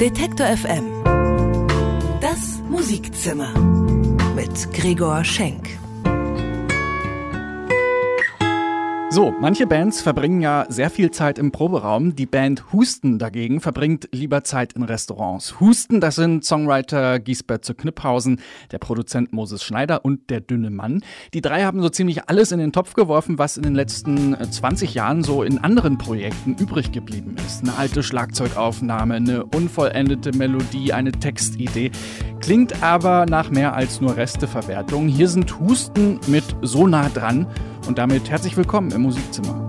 Detektor FM. Das Musikzimmer mit Gregor Schenk. So, manche Bands verbringen ja sehr viel Zeit im Proberaum. Die Band Husten dagegen verbringt lieber Zeit in Restaurants. Husten, das sind Songwriter Giesbert zu Kniphausen, der Produzent Moses Schneider und der dünne Mann. Die drei haben so ziemlich alles in den Topf geworfen, was in den letzten 20 äh, Jahren so in anderen Projekten übrig geblieben ist. Eine alte Schlagzeugaufnahme, eine unvollendete Melodie, eine Textidee. Klingt aber nach mehr als nur Resteverwertung. Hier sind Husten mit so nah dran und damit herzlich willkommen im Musikzimmer.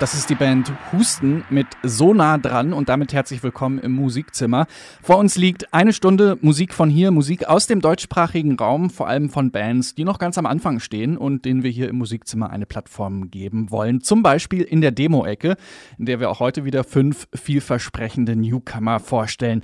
Das ist die Band Husten mit So nah dran und damit herzlich willkommen im Musikzimmer. Vor uns liegt eine Stunde Musik von hier, Musik aus dem deutschsprachigen Raum, vor allem von Bands, die noch ganz am Anfang stehen und denen wir hier im Musikzimmer eine Plattform geben wollen. Zum Beispiel in der Demo-Ecke, in der wir auch heute wieder fünf vielversprechende Newcomer vorstellen.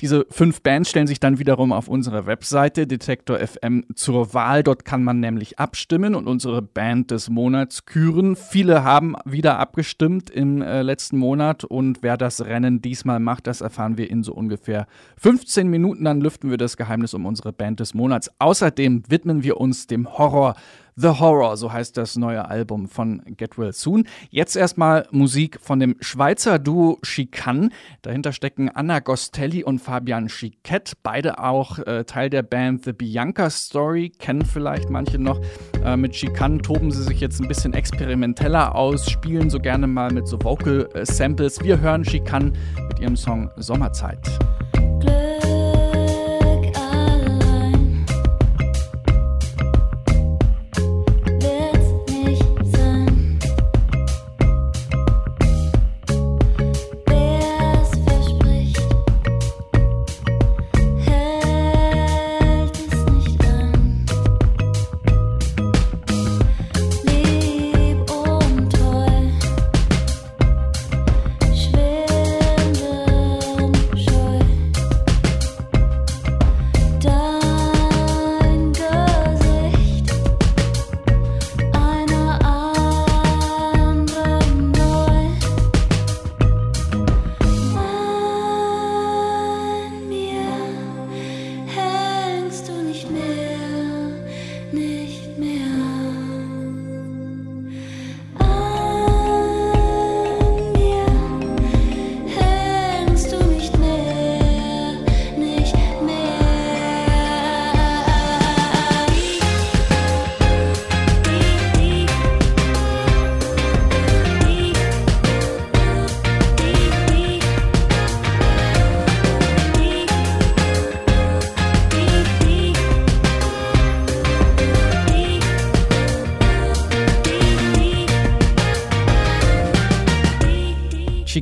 Diese fünf Bands stellen sich dann wiederum auf unserer Webseite Detektor FM zur Wahl. Dort kann man nämlich abstimmen und unsere Band des Monats küren. Viele haben wieder abgestimmt im äh, letzten Monat und wer das Rennen diesmal macht, das erfahren wir in so ungefähr 15 Minuten. Dann lüften wir das Geheimnis um unsere Band des Monats. Außerdem widmen wir uns dem Horror The Horror, so heißt das neue Album von Get Well Soon. Jetzt erstmal Musik von dem Schweizer Duo Chicane. Dahinter stecken Anna Gostelli und Fabian Chiquette, beide auch äh, Teil der Band The Bianca Story, kennen vielleicht manche noch. Äh, mit Chicane toben sie sich jetzt ein bisschen experimenteller aus, spielen so gerne mal mit so Vocal äh, Samples. Wir hören Chicane mit ihrem Song Sommerzeit.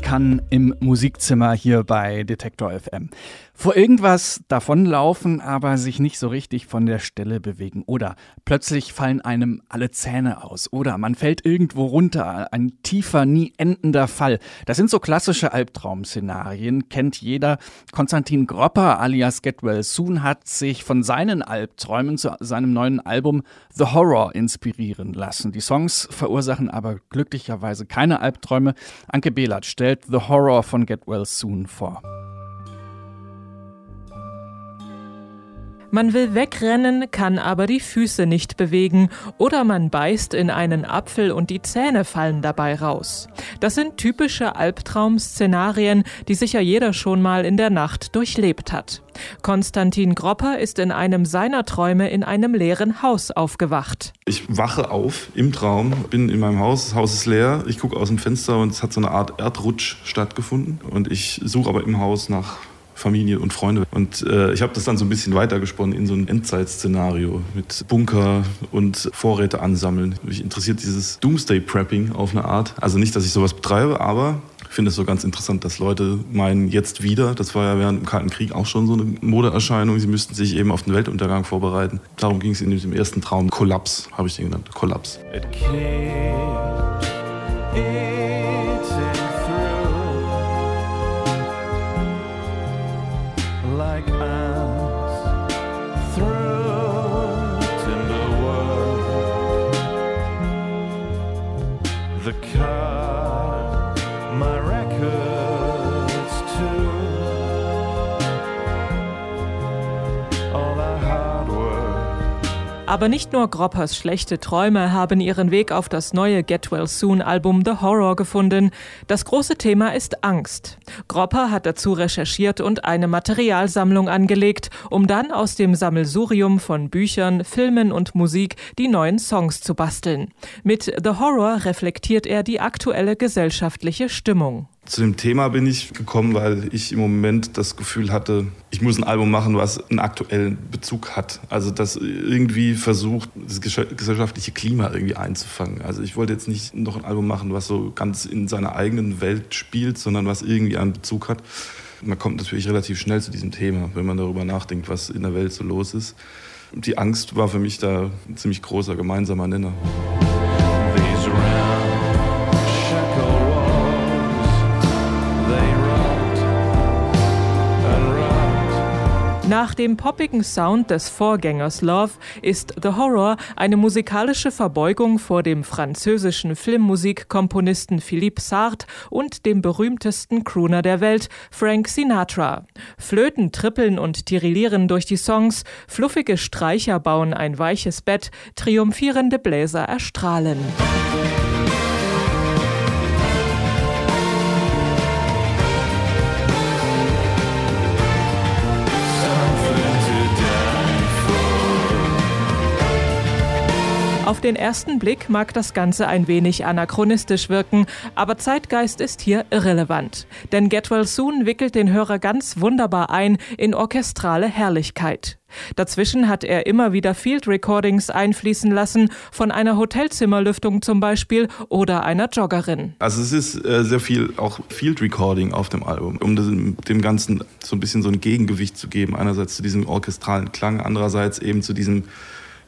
Kann im Musikzimmer hier bei Detektor FM. Vor irgendwas davonlaufen, aber sich nicht so richtig von der Stelle bewegen. Oder plötzlich fallen einem alle Zähne aus. Oder man fällt irgendwo runter. Ein tiefer, nie endender Fall. Das sind so klassische Albtraum-Szenarien, kennt jeder. Konstantin Gropper alias Get Well Soon hat sich von seinen Albträumen zu seinem neuen Album The Horror inspirieren lassen. Die Songs verursachen aber glücklicherweise keine Albträume. Anke Behlert stellt The Horror von Get Well Soon vor. Man will wegrennen, kann aber die Füße nicht bewegen oder man beißt in einen Apfel und die Zähne fallen dabei raus. Das sind typische Albtraum-Szenarien, die sicher jeder schon mal in der Nacht durchlebt hat. Konstantin Gropper ist in einem seiner Träume in einem leeren Haus aufgewacht. Ich wache auf im Traum, bin in meinem Haus, das Haus ist leer, ich gucke aus dem Fenster und es hat so eine Art Erdrutsch stattgefunden und ich suche aber im Haus nach Familie und Freunde. Und äh, ich habe das dann so ein bisschen weitergesponnen in so ein Endzeitszenario mit Bunker und Vorräte ansammeln. Mich interessiert dieses Doomsday-Prepping auf eine Art. Also nicht, dass ich sowas betreibe, aber ich finde es so ganz interessant, dass Leute meinen, jetzt wieder, das war ja während dem Kalten Krieg auch schon so eine Modeerscheinung, sie müssten sich eben auf den Weltuntergang vorbereiten. Darum ging es in dem ersten Traum. Kollaps, habe ich den genannt. Kollaps. It keeps eating Aber nicht nur Groppers schlechte Träume haben ihren Weg auf das neue Get Well Soon Album The Horror gefunden. Das große Thema ist Angst. Gropper hat dazu recherchiert und eine Materialsammlung angelegt, um dann aus dem Sammelsurium von Büchern, Filmen und Musik die neuen Songs zu basteln. Mit The Horror reflektiert er die aktuelle gesellschaftliche Stimmung. Zu dem Thema bin ich gekommen, weil ich im Moment das Gefühl hatte, ich muss ein Album machen, was einen aktuellen Bezug hat. Also das irgendwie versucht, das gesellschaftliche Klima irgendwie einzufangen. Also ich wollte jetzt nicht noch ein Album machen, was so ganz in seiner eigenen Welt spielt, sondern was irgendwie einen Bezug hat. Man kommt natürlich relativ schnell zu diesem Thema, wenn man darüber nachdenkt, was in der Welt so los ist. Die Angst war für mich da ein ziemlich großer gemeinsamer Nenner. Nach dem poppigen Sound des Vorgängers Love ist The Horror eine musikalische Verbeugung vor dem französischen Filmmusikkomponisten Philippe Sartre und dem berühmtesten Crooner der Welt, Frank Sinatra. Flöten trippeln und tirillieren durch die Songs, fluffige Streicher bauen ein weiches Bett, triumphierende Bläser erstrahlen. Auf den ersten Blick mag das Ganze ein wenig anachronistisch wirken, aber Zeitgeist ist hier irrelevant. Denn Get Well Soon wickelt den Hörer ganz wunderbar ein in orchestrale Herrlichkeit. Dazwischen hat er immer wieder Field Recordings einfließen lassen, von einer Hotelzimmerlüftung zum Beispiel oder einer Joggerin. Also es ist äh, sehr viel auch Field Recording auf dem Album, um dem, dem Ganzen so ein bisschen so ein Gegengewicht zu geben. Einerseits zu diesem orchestralen Klang, andererseits eben zu diesem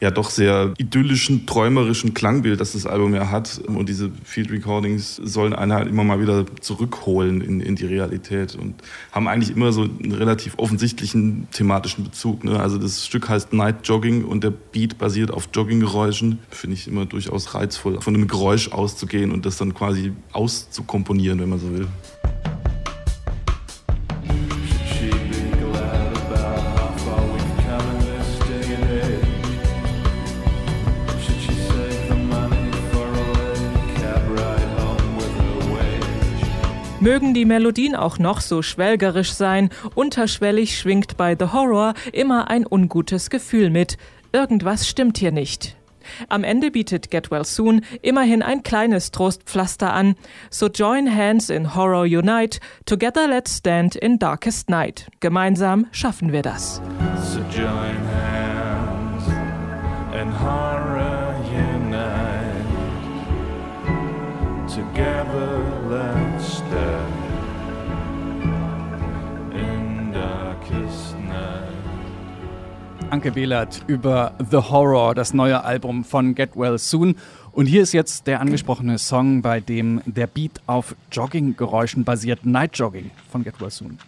ja doch sehr idyllischen, träumerischen Klangbild, das das Album ja hat. Und diese Field Recordings sollen einen halt immer mal wieder zurückholen in, in die Realität und haben eigentlich immer so einen relativ offensichtlichen thematischen Bezug. Ne? Also das Stück heißt Night Jogging und der Beat basiert auf Jogginggeräuschen. Finde ich immer durchaus reizvoll, von einem Geräusch auszugehen und das dann quasi auszukomponieren, wenn man so will. Mögen die Melodien auch noch so schwelgerisch sein, unterschwellig schwingt bei The Horror immer ein ungutes Gefühl mit. Irgendwas stimmt hier nicht. Am Ende bietet Get Well Soon immerhin ein kleines Trostpflaster an. So join hands in Horror Unite, together let's stand in Darkest Night. Gemeinsam schaffen wir das. So join hands and horror unite. Together Anke Behlert über The Horror, das neue Album von Get Well Soon. Und hier ist jetzt der angesprochene Song, bei dem der Beat auf Jogginggeräuschen basiert, Night Jogging von Get Well Soon.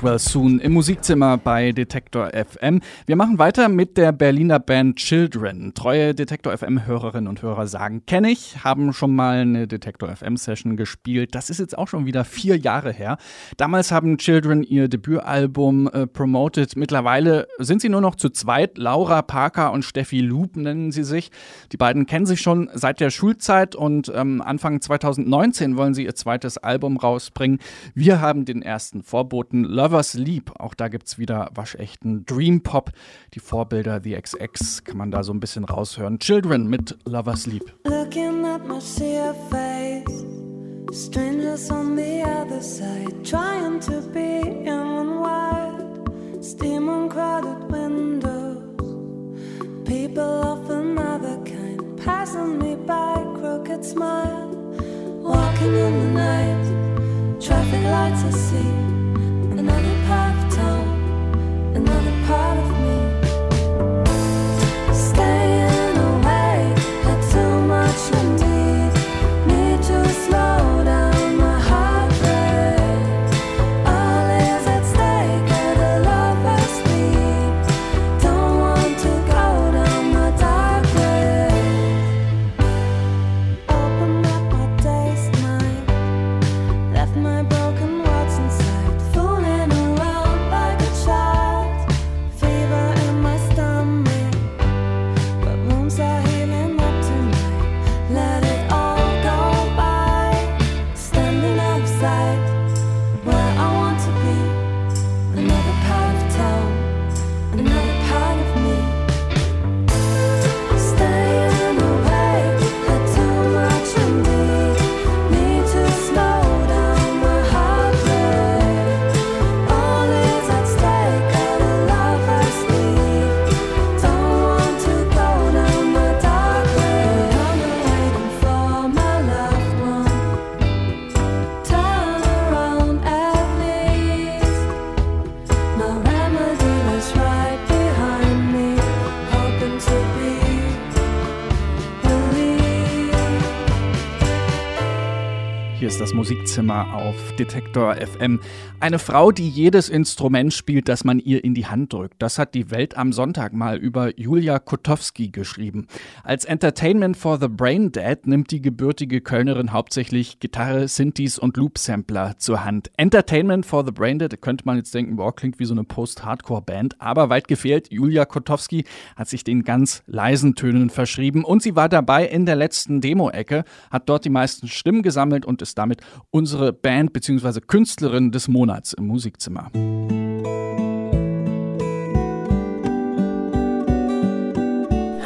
Get Well Soon im Musikzimmer bei Detektor FM. Wir machen weiter mit der Berliner Band Children. Treue Detektor FM Hörerinnen und Hörer sagen, kenne ich, haben schon mal eine Detektor FM Session gespielt. Das ist jetzt auch schon wieder vier Jahre her. Damals haben Children ihr Debütalbum äh, promoted. Mittlerweile sind sie nur noch zu zweit. Laura Parker und Steffi Loop nennen sie sich. Die beiden kennen sich schon seit der Schulzeit und ähm, Anfang 2019 wollen sie ihr zweites Album rausbringen. Wir haben den ersten Vorboten Lovers Leap. Auch da gibt es wieder waschechten Dream Pop. Die Vorbilder The XX kann man da so ein bisschen raushören. Children mit Lovers Leap. Looking at my sheer face, strangers on the other side, trying to be in wide, steam on crowded windows, people of another kind, passing me by, crooked smile, walking in the night, traffic lights I see. Musikzimmer auf Detektor FM. Eine Frau, die jedes Instrument spielt, das man ihr in die Hand drückt. Das hat die Welt am Sonntag mal über Julia Kotowski geschrieben. Als Entertainment for the Brain Dead nimmt die gebürtige Kölnerin hauptsächlich Gitarre, Synthes und Loop-Sampler zur Hand. Entertainment for the Brain Dead, könnte man jetzt denken, boah, klingt wie so eine Post-Hardcore-Band. Aber weit gefehlt, Julia Kotowski hat sich den ganz leisen Tönen verschrieben und sie war dabei in der letzten Demo-Ecke, hat dort die meisten Stimmen gesammelt und ist damit unsere Band bzw. Künstlerin des Monats im Musikzimmer.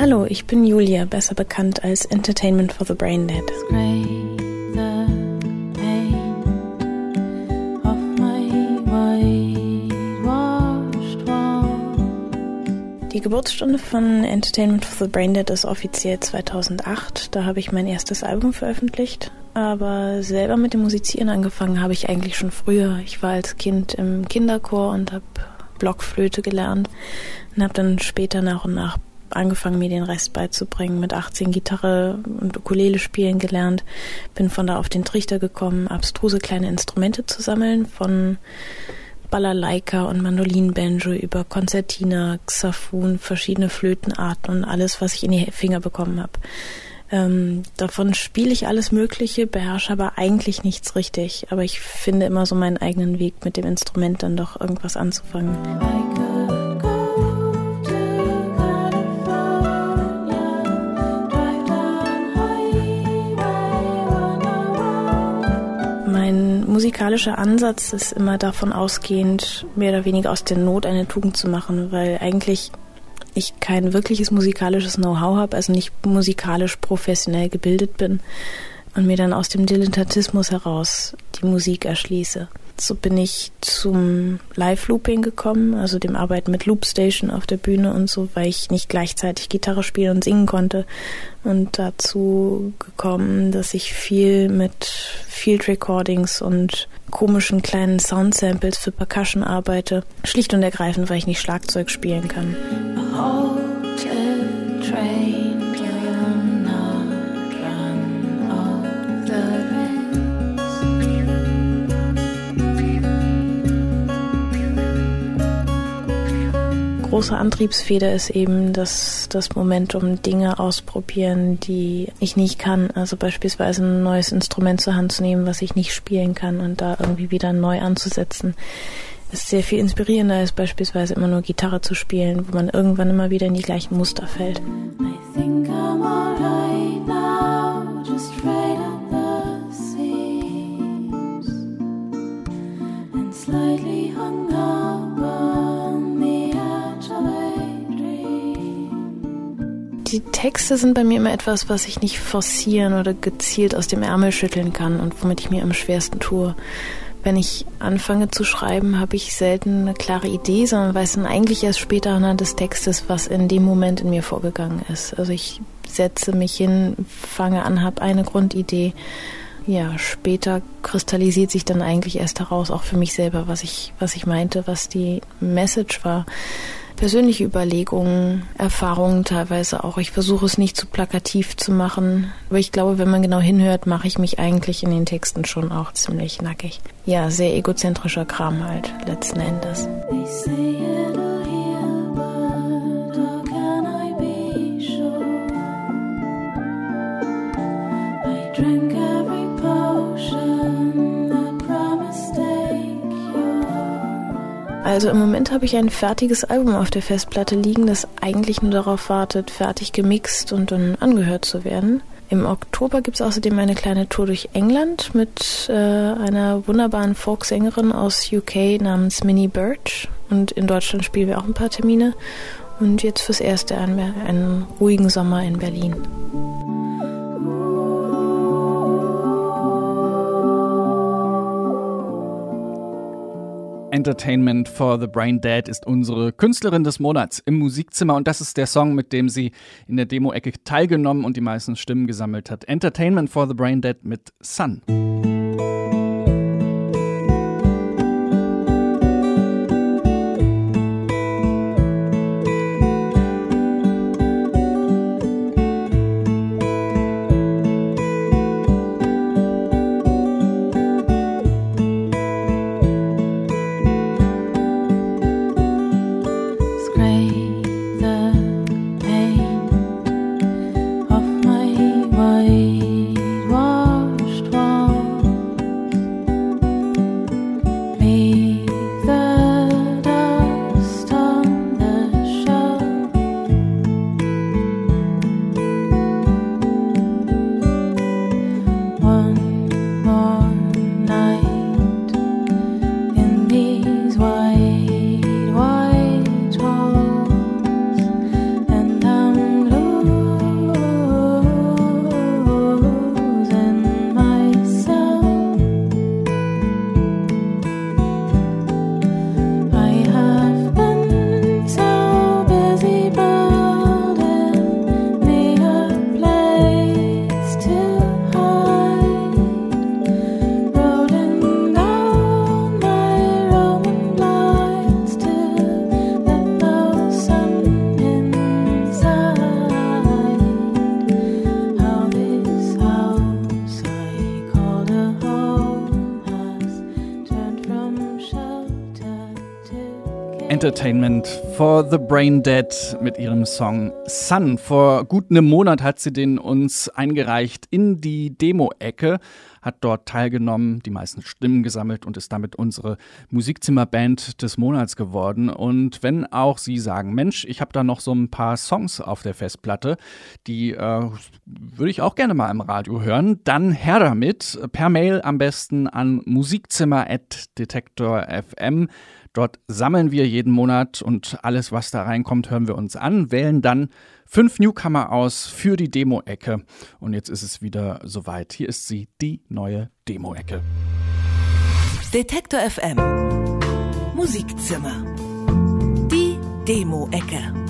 Hallo, ich bin Julia, besser bekannt als Entertainment for the Brain Dead. Die Geburtsstunde von Entertainment for the Brain Dead ist offiziell 2008. Da habe ich mein erstes Album veröffentlicht. Aber selber mit dem Musizieren angefangen habe ich eigentlich schon früher. Ich war als Kind im Kinderchor und habe Blockflöte gelernt und habe dann später nach und nach angefangen, mir den Rest beizubringen. Mit 18 Gitarre und Ukulele spielen gelernt. Bin von da auf den Trichter gekommen, abstruse kleine Instrumente zu sammeln, von Balalaika und Mandolinbanjo über Konzertina, Xafun, verschiedene Flötenarten und alles, was ich in die Finger bekommen habe. Ähm, davon spiele ich alles Mögliche, beherrsche aber eigentlich nichts richtig. Aber ich finde immer so meinen eigenen Weg mit dem Instrument dann doch irgendwas anzufangen. musikalischer Ansatz ist immer davon ausgehend, mehr oder weniger aus der Not eine Tugend zu machen, weil eigentlich ich kein wirkliches musikalisches Know-how habe, also nicht musikalisch professionell gebildet bin und mir dann aus dem Dilettantismus heraus die Musik erschließe. So bin ich zum Live-Looping gekommen, also dem Arbeiten mit Loopstation auf der Bühne und so, weil ich nicht gleichzeitig Gitarre spielen und singen konnte. Und dazu gekommen, dass ich viel mit Field Recordings und komischen kleinen Soundsamples für Percussion arbeite. Schlicht und ergreifend, weil ich nicht Schlagzeug spielen kann. Große Antriebsfeder ist eben das, das Momentum, Dinge ausprobieren, die ich nicht kann. Also beispielsweise ein neues Instrument zur Hand zu nehmen, was ich nicht spielen kann und da irgendwie wieder neu anzusetzen. Ist sehr viel inspirierender als beispielsweise immer nur Gitarre zu spielen, wo man irgendwann immer wieder in die gleichen Muster fällt. Slightly Die Texte sind bei mir immer etwas, was ich nicht forcieren oder gezielt aus dem Ärmel schütteln kann und womit ich mir am schwersten tue. Wenn ich anfange zu schreiben, habe ich selten eine klare Idee, sondern weiß dann eigentlich erst später anhand des Textes, was in dem Moment in mir vorgegangen ist. Also ich setze mich hin, fange an, habe eine Grundidee. Ja, später kristallisiert sich dann eigentlich erst heraus, auch für mich selber, was ich, was ich meinte, was die Message war persönliche Überlegungen, Erfahrungen teilweise auch. Ich versuche es nicht zu plakativ zu machen, aber ich glaube, wenn man genau hinhört, mache ich mich eigentlich in den Texten schon auch ziemlich nackig. Ja, sehr egozentrischer Kram halt, letzten Endes. Drink also im Moment habe ich ein fertiges Album auf der Festplatte liegen, das eigentlich nur darauf wartet, fertig gemixt und dann angehört zu werden. Im Oktober gibt es außerdem eine kleine Tour durch England mit äh, einer wunderbaren Folksängerin aus UK namens Minnie Birch. Und in Deutschland spielen wir auch ein paar Termine. Und jetzt fürs erste einen, einen ruhigen Sommer in Berlin. Entertainment for the Brain Dead ist unsere Künstlerin des Monats im Musikzimmer und das ist der Song, mit dem sie in der Demo-Ecke teilgenommen und die meisten Stimmen gesammelt hat. Entertainment for the Brain Dead mit Sun. 花 Entertainment for the Brain Dead mit ihrem Song Sun. Vor gut einem Monat hat sie den uns eingereicht in die Demo-Ecke, hat dort teilgenommen, die meisten Stimmen gesammelt und ist damit unsere Musikzimmerband des Monats geworden. Und wenn auch Sie sagen, Mensch, ich habe da noch so ein paar Songs auf der Festplatte, die äh, würde ich auch gerne mal im Radio hören, dann her damit. Per Mail am besten an musikzimmer.detektor.fm. Dort sammeln wir jeden Monat und alles, was da reinkommt, hören wir uns an, wählen dann fünf Newcomer aus für die Demo-Ecke. Und jetzt ist es wieder soweit. Hier ist sie, die neue Demo-Ecke. Detektor FM Musikzimmer. Die Demo-Ecke.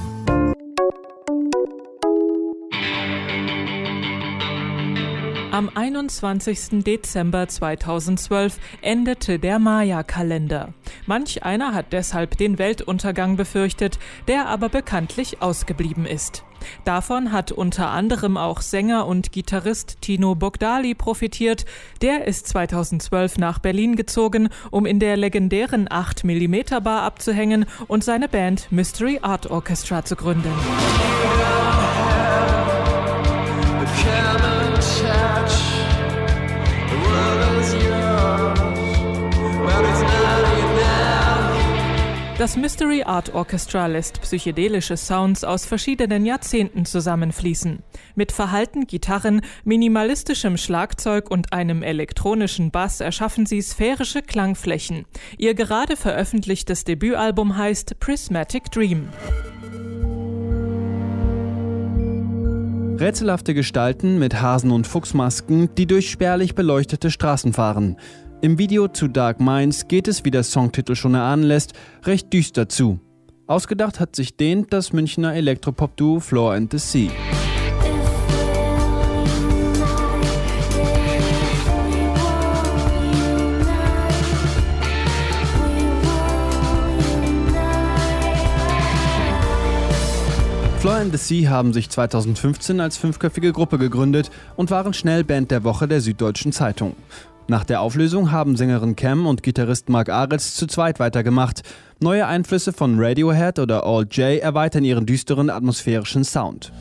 Am 21. Dezember 2012 endete der Maya-Kalender. Manch einer hat deshalb den Weltuntergang befürchtet, der aber bekanntlich ausgeblieben ist. Davon hat unter anderem auch Sänger und Gitarrist Tino Bogdali profitiert. Der ist 2012 nach Berlin gezogen, um in der legendären 8 mm Bar abzuhängen und seine Band Mystery Art Orchestra zu gründen. Das Mystery Art Orchestra lässt psychedelische Sounds aus verschiedenen Jahrzehnten zusammenfließen. Mit verhalten Gitarren, minimalistischem Schlagzeug und einem elektronischen Bass erschaffen sie sphärische Klangflächen. Ihr gerade veröffentlichtes Debütalbum heißt Prismatic Dream. Rätselhafte Gestalten mit Hasen- und Fuchsmasken, die durch spärlich beleuchtete Straßen fahren. Im Video zu Dark Minds geht es, wie der Songtitel schon erahnen lässt, recht düster zu. Ausgedacht hat sich den das Münchner Elektropop-Duo Floor and the Sea. Floor and the Sea haben sich 2015 als fünfköpfige Gruppe gegründet und waren schnell Band der Woche der Süddeutschen Zeitung. Nach der Auflösung haben Sängerin Cam und Gitarrist Mark Aretz zu zweit weitergemacht. Neue Einflüsse von Radiohead oder All J erweitern ihren düsteren atmosphärischen Sound.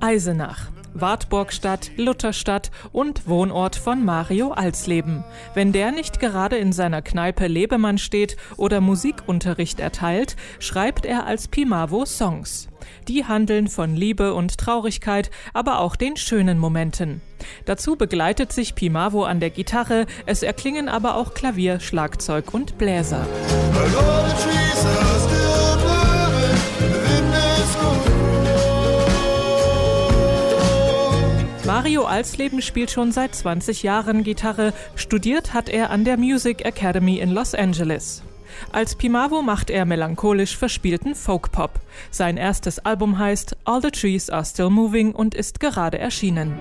Eisenach. Wartburgstadt, Lutherstadt und Wohnort von Mario Alsleben. Wenn der nicht gerade in seiner Kneipe Lebemann steht oder Musikunterricht erteilt, schreibt er als Pimavo Songs. Die handeln von Liebe und Traurigkeit, aber auch den schönen Momenten. Dazu begleitet sich Pimavo an der Gitarre, es erklingen aber auch Klavier, Schlagzeug und Bläser. Mario Alsleben spielt schon seit 20 Jahren Gitarre, studiert hat er an der Music Academy in Los Angeles. Als Pimavo macht er melancholisch verspielten Folk-Pop. Sein erstes Album heißt All the Trees Are Still Moving und ist gerade erschienen.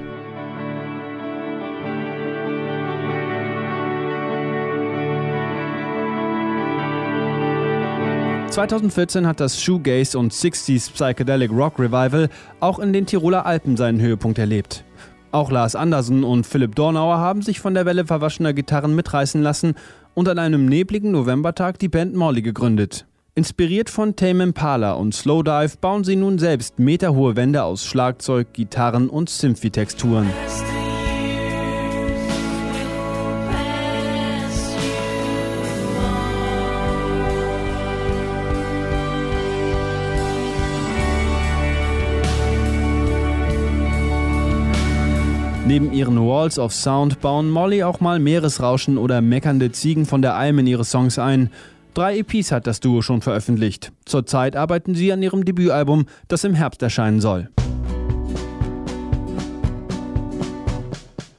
...2014 hat das Shoegaze und 60s Psychedelic Rock Revival auch in den Tiroler Alpen seinen Höhepunkt erlebt. Auch Lars Andersen und Philipp Dornauer haben sich von der Welle verwaschener Gitarren mitreißen lassen und an einem nebligen Novembertag die Band Morley gegründet. Inspiriert von Tame Impala und Slowdive bauen sie nun selbst meterhohe Wände aus Schlagzeug, Gitarren und Symphi-Texturen. Neben ihren Walls of Sound bauen Molly auch mal Meeresrauschen oder meckernde Ziegen von der Alm in ihre Songs ein. Drei EPs hat das Duo schon veröffentlicht. Zurzeit arbeiten sie an ihrem Debütalbum, das im Herbst erscheinen soll.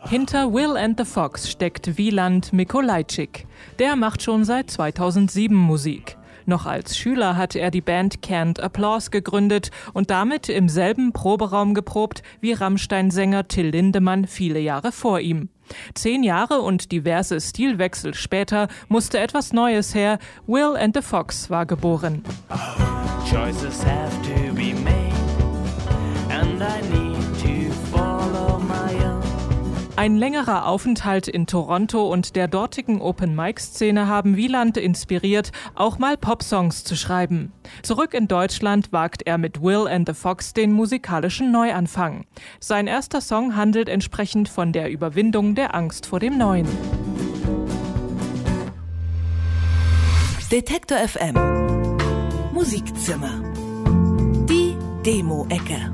Hinter Will and the Fox steckt Wieland Mikolajczyk. Der macht schon seit 2007 Musik. Noch als Schüler hatte er die Band Canned Applause gegründet und damit im selben Proberaum geprobt wie Rammstein-Sänger Till Lindemann viele Jahre vor ihm. Zehn Jahre und diverse Stilwechsel später musste etwas Neues her. Will and the Fox war geboren. Oh, Ein längerer Aufenthalt in Toronto und der dortigen Open-Mic-Szene haben Wieland inspiriert, auch mal Popsongs zu schreiben. Zurück in Deutschland wagt er mit Will and the Fox den musikalischen Neuanfang. Sein erster Song handelt entsprechend von der Überwindung der Angst vor dem Neuen. Detektor FM Musikzimmer Die Demo-Ecke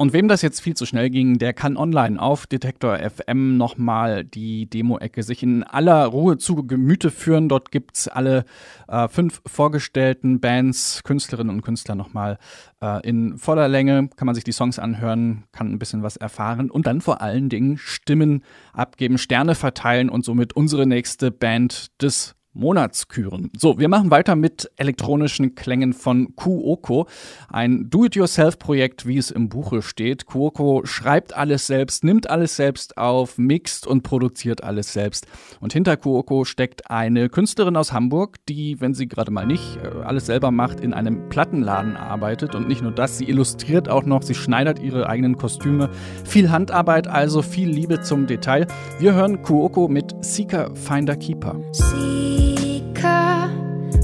und wem das jetzt viel zu schnell ging, der kann online auf Detektor FM nochmal die Demo-Ecke sich in aller Ruhe zu Gemüte führen. Dort gibt's alle äh, fünf vorgestellten Bands, Künstlerinnen und Künstler nochmal äh, in voller Länge. Kann man sich die Songs anhören, kann ein bisschen was erfahren und dann vor allen Dingen Stimmen abgeben, Sterne verteilen und somit unsere nächste Band des Monatsküren. So, wir machen weiter mit elektronischen Klängen von Kuoko, ein Do-it-yourself-Projekt, wie es im Buche steht. Kuoko schreibt alles selbst, nimmt alles selbst auf, mixt und produziert alles selbst. Und hinter Kuoko steckt eine Künstlerin aus Hamburg, die, wenn sie gerade mal nicht äh, alles selber macht, in einem Plattenladen arbeitet. Und nicht nur das, sie illustriert auch noch, sie schneidert ihre eigenen Kostüme. Viel Handarbeit, also viel Liebe zum Detail. Wir hören Kuoko mit Seeker Finder Keeper. See seeker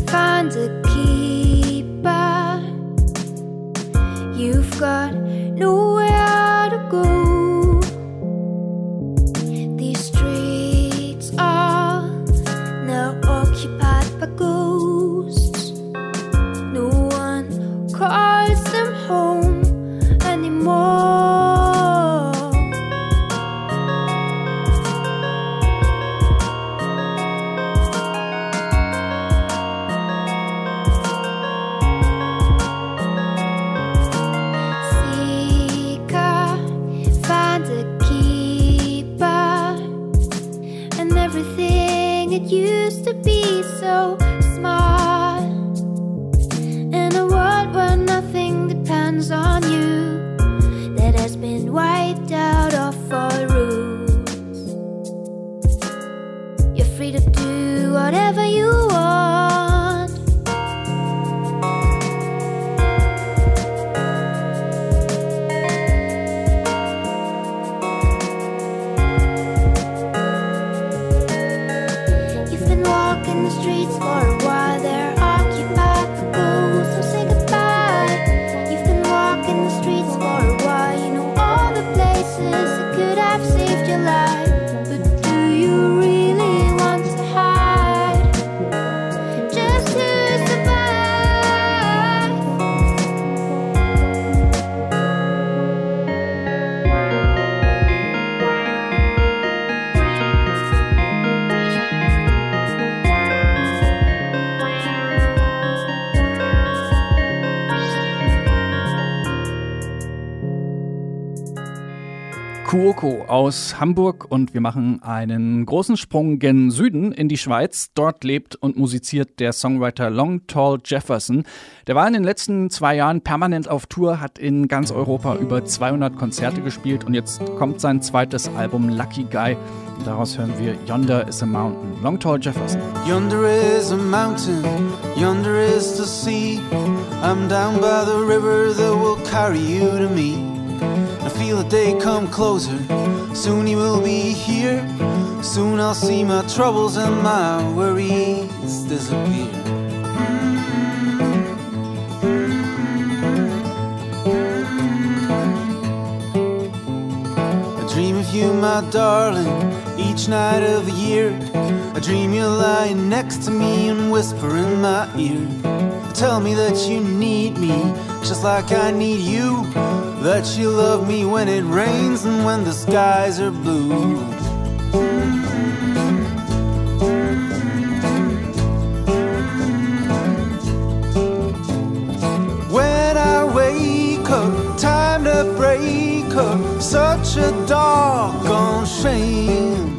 finds a keeper. You've got nowhere to go. These streets are now occupied by ghosts. No one calls them home Kuoko aus Hamburg und wir machen einen großen Sprung gen Süden in die Schweiz. Dort lebt und musiziert der Songwriter Long Tall Jefferson. Der war in den letzten zwei Jahren permanent auf Tour, hat in ganz Europa über 200 Konzerte gespielt und jetzt kommt sein zweites Album Lucky Guy. Daraus hören wir Yonder is a Mountain. Long Tall Jefferson. Yonder is a mountain, yonder is the sea. I'm down by the river that will carry you to me. Feel the day come closer, soon he will be here. Soon I'll see my troubles and my worries disappear. I dream of you, my darling, each night of the year. I dream you're lying next to me and whisper in my ear. Tell me that you need me, just like I need you. That you love me when it rains and when the skies are blue. When I wake up, time to break up, such a doggone shame.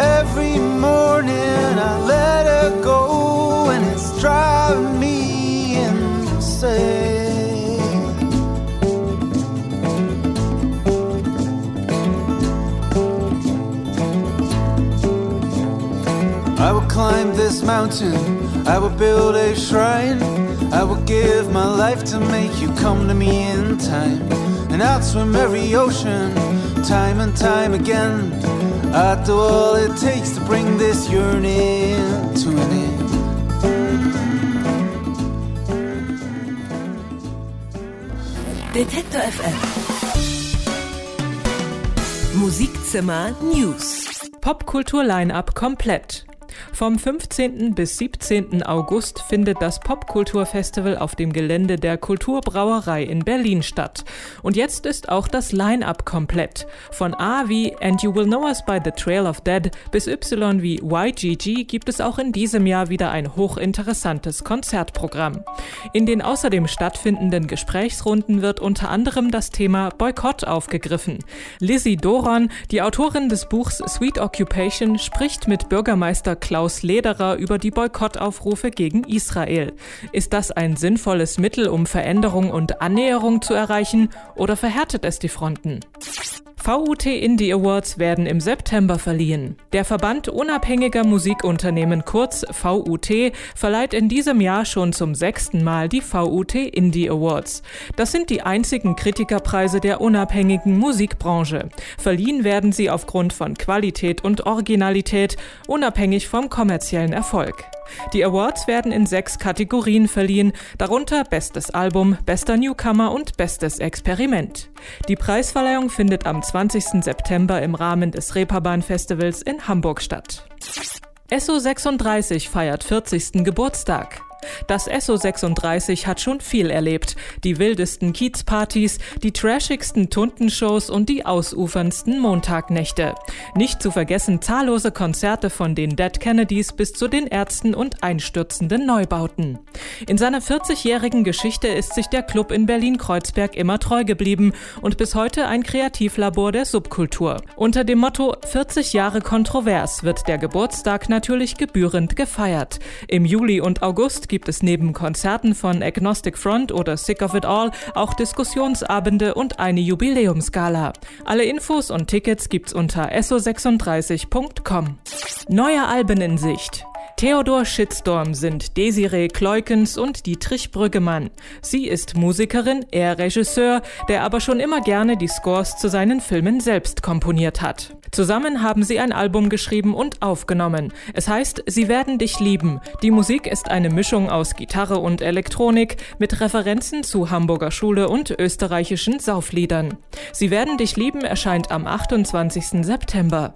Every morning I let her go, and it's driving me insane. I will climb this mountain, I will build a shrine. I will give my life to make you come to me in time. And I'd swim every ocean, time and time again. I'd do all it takes to bring this yearning to an end. Detektor FM. Musikzimmer News. Popkultur-Line-Up komplett. Vom 15. bis 17. August findet das Popkulturfestival auf dem Gelände der Kulturbrauerei in Berlin statt. Und jetzt ist auch das Line-Up komplett. Von A wie And You Will Know Us by the Trail of Dead bis Y wie YGG gibt es auch in diesem Jahr wieder ein hochinteressantes Konzertprogramm. In den außerdem stattfindenden Gesprächsrunden wird unter anderem das Thema Boykott aufgegriffen. Lizzie Doron, die Autorin des Buchs Sweet Occupation, spricht mit Bürgermeister Klaus Klaus Lederer über die Boykottaufrufe gegen Israel. Ist das ein sinnvolles Mittel, um Veränderung und Annäherung zu erreichen, oder verhärtet es die Fronten? VUT Indie Awards werden im September verliehen. Der Verband unabhängiger Musikunternehmen kurz VUT verleiht in diesem Jahr schon zum sechsten Mal die VUT Indie Awards. Das sind die einzigen Kritikerpreise der unabhängigen Musikbranche. Verliehen werden sie aufgrund von Qualität und Originalität, unabhängig vom kommerziellen Erfolg. Die Awards werden in sechs Kategorien verliehen, darunter Bestes Album, Bester Newcomer und Bestes Experiment. Die Preisverleihung findet am 20. September im Rahmen des Reeperbahn Festivals in Hamburg statt. SO36 feiert 40. Geburtstag. Das SO 36 hat schon viel erlebt. Die wildesten Kiezpartys, die trashigsten Tundenshows und die ausuferndsten Montagnächte. Nicht zu vergessen zahllose Konzerte von den Dead Kennedys bis zu den Ärzten und einstürzenden Neubauten. In seiner 40-jährigen Geschichte ist sich der Club in Berlin-Kreuzberg immer treu geblieben und bis heute ein Kreativlabor der Subkultur. Unter dem Motto 40 Jahre kontrovers wird der Geburtstag natürlich gebührend gefeiert. Im Juli und August gibt es neben Konzerten von Agnostic Front oder Sick of It All auch Diskussionsabende und eine Jubiläumsgala. Alle Infos und Tickets gibt's unter so36.com. Neue Alben in Sicht. Theodor Shitstorm sind Desiree Kleukens und Dietrich Brüggemann. Sie ist Musikerin, er Regisseur, der aber schon immer gerne die Scores zu seinen Filmen selbst komponiert hat. Zusammen haben sie ein Album geschrieben und aufgenommen. Es heißt Sie werden dich lieben. Die Musik ist eine Mischung aus Gitarre und Elektronik mit Referenzen zu Hamburger Schule und österreichischen Saufliedern. Sie werden dich lieben erscheint am 28. September.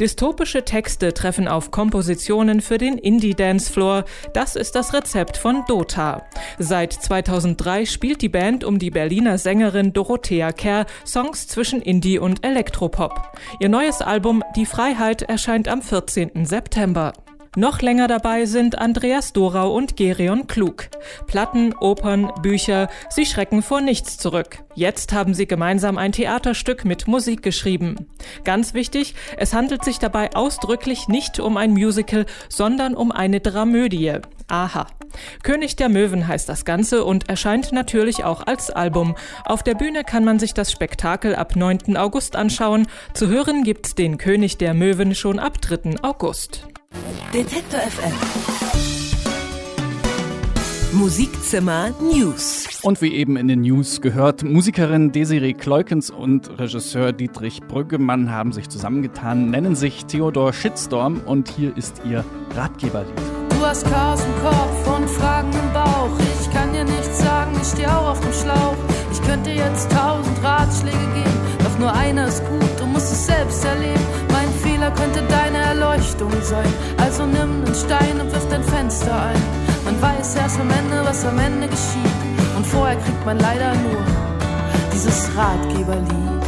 Dystopische Texte treffen auf Kompositionen für den Indie-Dancefloor. Das ist das Rezept von Dota. Seit 2003 spielt die Band um die Berliner Sängerin Dorothea Kerr Songs zwischen Indie und Elektropop. Ihr neues Album Die Freiheit erscheint am 14. September. Noch länger dabei sind Andreas Dorau und Gerion Klug. Platten, Opern, Bücher, sie schrecken vor nichts zurück. Jetzt haben sie gemeinsam ein Theaterstück mit Musik geschrieben. Ganz wichtig, es handelt sich dabei ausdrücklich nicht um ein Musical, sondern um eine Dramödie. Aha. König der Möwen heißt das Ganze und erscheint natürlich auch als Album. Auf der Bühne kann man sich das Spektakel ab 9. August anschauen. Zu hören gibt's den König der Möwen schon ab 3. August. Detektor FM. Musikzimmer News. Und wie eben in den News gehört, Musikerin Desiree Kleukens und Regisseur Dietrich Brüggemann haben sich zusammengetan, nennen sich Theodor Shitstorm und hier ist ihr Ratgeberlied. Du hast Chaos im Kopf und Fragen im Bauch. Ich kann dir nichts sagen, ich stehe auch auf dem Schlauch. Ich könnte jetzt tausend Ratschläge geben, doch nur einer ist gut, du musst es selbst erleben. Fehler könnte deine Erleuchtung sein. Also nimm einen Stein und wirf dein Fenster ein. Man weiß erst am Ende, was am Ende geschieht. Und vorher kriegt man leider nur dieses Ratgeberlied.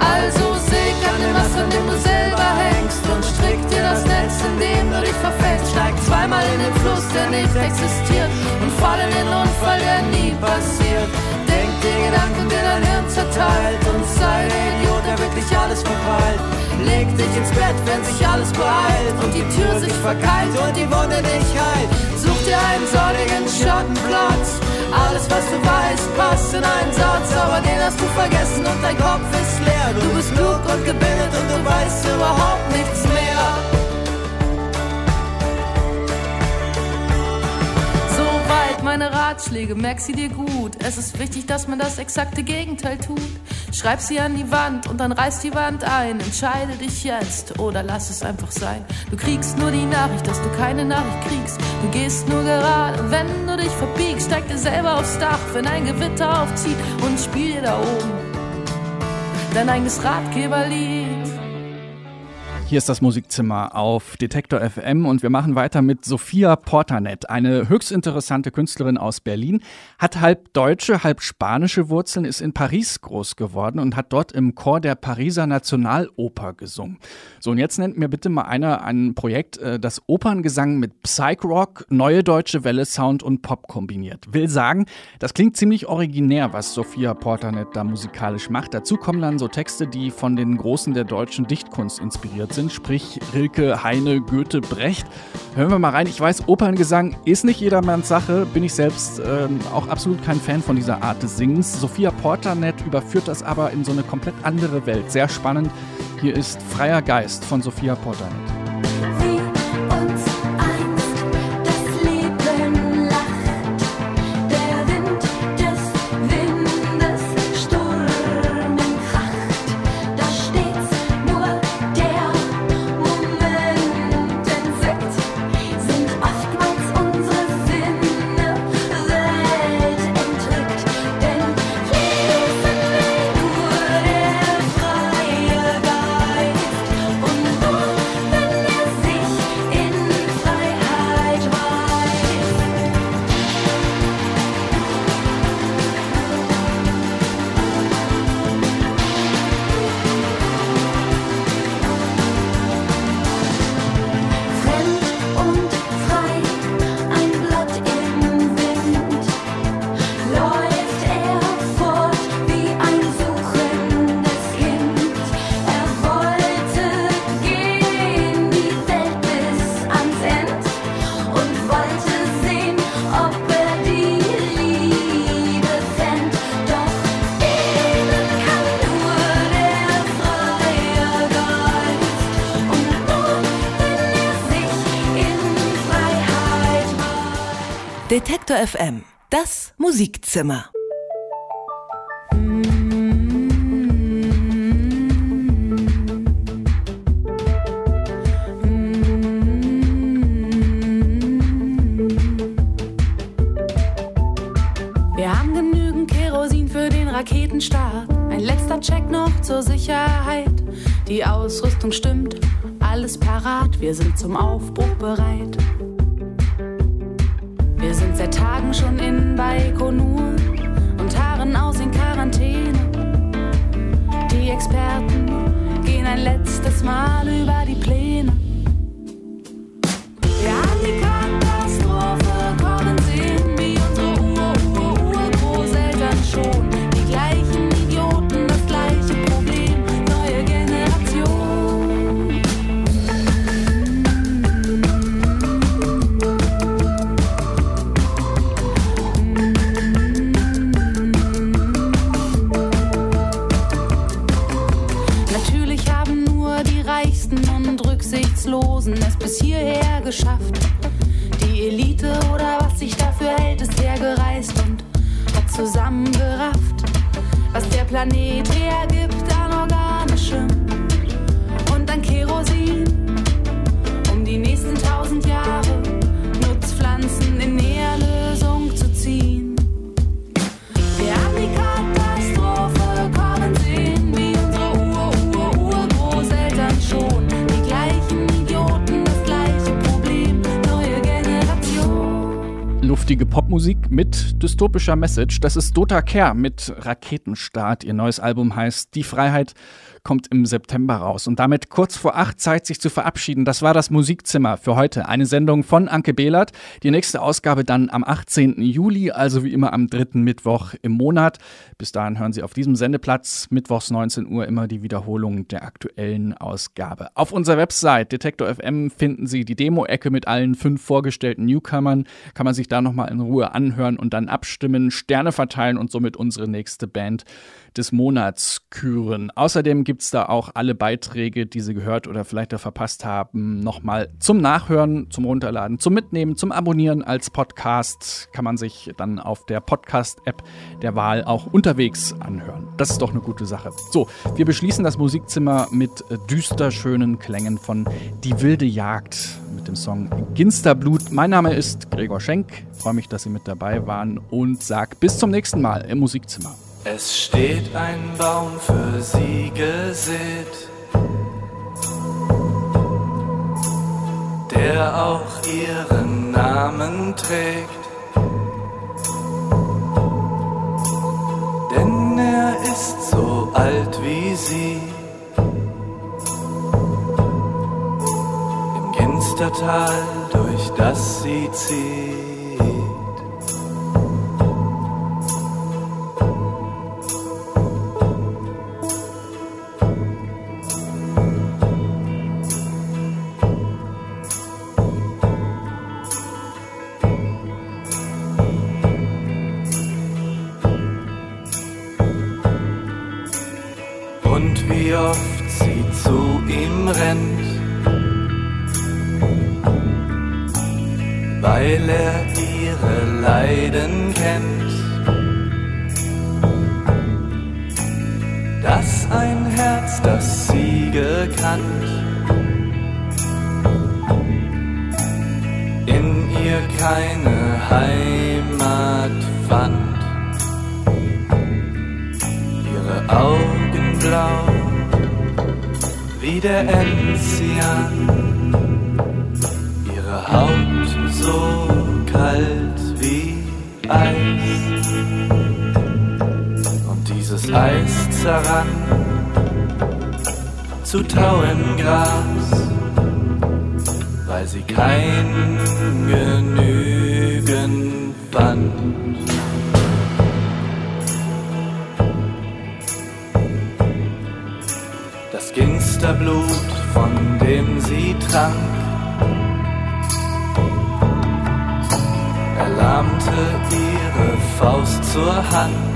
Also säg an dem Ast, an dem du selber hängst und strick dir das Netz, in dem du dich verfängst. Steig zweimal in den Fluss, der nicht existiert und fall in den Unfall, der nie passiert. Denk dir Gedanken, der dein Hirn zerteilt und sei der Idiot, der wirklich alles verpeilt. Leg dich ins Bett, wenn sich alles beeilt und die Tür sich verkeilt und die Wunde dich heilt. Such dir einen sonnigen Schattenplatz. Alles, was du weißt, passt in einen Satz, aber den hast du vergessen und dein Kopf ist leer. Du bist klug und gebildet und du weißt überhaupt nichts mehr. Meine Ratschläge, merk sie dir gut. Es ist wichtig, dass man das exakte Gegenteil tut. Schreib sie an die Wand und dann reiß die Wand ein. Entscheide dich jetzt oder lass es einfach sein. Du kriegst nur die Nachricht, dass du keine Nachricht kriegst. Du gehst nur gerade, wenn du dich verbiegst, steig dir selber aufs Dach, wenn ein Gewitter aufzieht und spiel dir da oben dein eigenes Ratgeberlied. Hier ist das Musikzimmer auf Detektor FM und wir machen weiter mit Sophia Portanet, eine höchst interessante Künstlerin aus Berlin, hat halb deutsche, halb spanische Wurzeln, ist in Paris groß geworden und hat dort im Chor der Pariser Nationaloper gesungen. So, und jetzt nennt mir bitte mal einer ein Projekt, äh, das Operngesang mit Psych-Rock, neue deutsche Welle, Sound und Pop kombiniert. Will sagen, das klingt ziemlich originär, was Sophia Portanet da musikalisch macht. Dazu kommen dann so Texte, die von den Großen der deutschen Dichtkunst inspiriert sind, sprich Rilke, Heine, Goethe, Brecht. Hören wir mal rein. Ich weiß, Operngesang ist nicht jedermanns Sache, bin ich selbst äh, auch absolut kein Fan von dieser Art des Singens. Sophia Portanet überführt das aber in so eine komplett andere Welt. Sehr spannend. Hier ist Freier Geist von Sophia Portanet. Detektor FM, das Musikzimmer. Wir haben genügend Kerosin für den Raketenstart. Ein letzter Check noch zur Sicherheit. Die Ausrüstung stimmt, alles parat. Wir sind zum Aufbruch bereit. Wir sind seit Tagen schon in Baikonur und harren aus in Quarantäne. Die Experten gehen ein letztes Mal über die Pläne. Wir haben die geschafft. Die Elite oder was sich dafür hält, ist hergereist und hat zusammengerafft, was der Planet hergibt an Organischem und an Kerosin. Um die nächsten tausend Jahre Nutzpflanzen in Nährlösung Luftige Popmusik mit dystopischer Message. Das ist Dota Care mit Raketenstart. Ihr neues Album heißt Die Freiheit kommt im September raus. Und damit kurz vor acht Zeit, sich zu verabschieden. Das war das Musikzimmer für heute. Eine Sendung von Anke Behlert. Die nächste Ausgabe dann am 18. Juli, also wie immer am dritten Mittwoch im Monat. Bis dahin hören Sie auf diesem Sendeplatz mittwochs 19 Uhr immer die Wiederholung der aktuellen Ausgabe. Auf unserer Website Detektor FM finden Sie die Demo-Ecke mit allen fünf vorgestellten Newcomern. Kann man sich da nochmal in Ruhe anhören und dann abstimmen, Sterne verteilen und somit unsere nächste Band des Monats küren. Außerdem gibt es da auch alle Beiträge, die Sie gehört oder vielleicht auch verpasst haben, nochmal zum Nachhören, zum Runterladen, zum Mitnehmen, zum Abonnieren als Podcast. Kann man sich dann auf der Podcast-App der Wahl auch unterwegs anhören. Das ist doch eine gute Sache. So, wir beschließen das Musikzimmer mit düster schönen Klängen von Die wilde Jagd mit dem Song Ginsterblut. Mein Name ist Gregor Schenk. Freue mich, dass Sie mit dabei waren und sag bis zum nächsten Mal im Musikzimmer. Es steht ein Baum für sie gesät. der auch ihren Namen trägt. Denn er ist so alt wie sie. Im Ginstertal, durch das sie zieht. Herz, das sie gekannt, in ihr keine Heimat fand. Ihre Augen blau wie der Enzian, ihre Haut so kalt wie Eis dieses Eis zerrann zu Tau im Gras, weil sie kein Genügen fand. das Gangsterblut, von dem sie trank. Erlahmte ihre Faust zur Hand.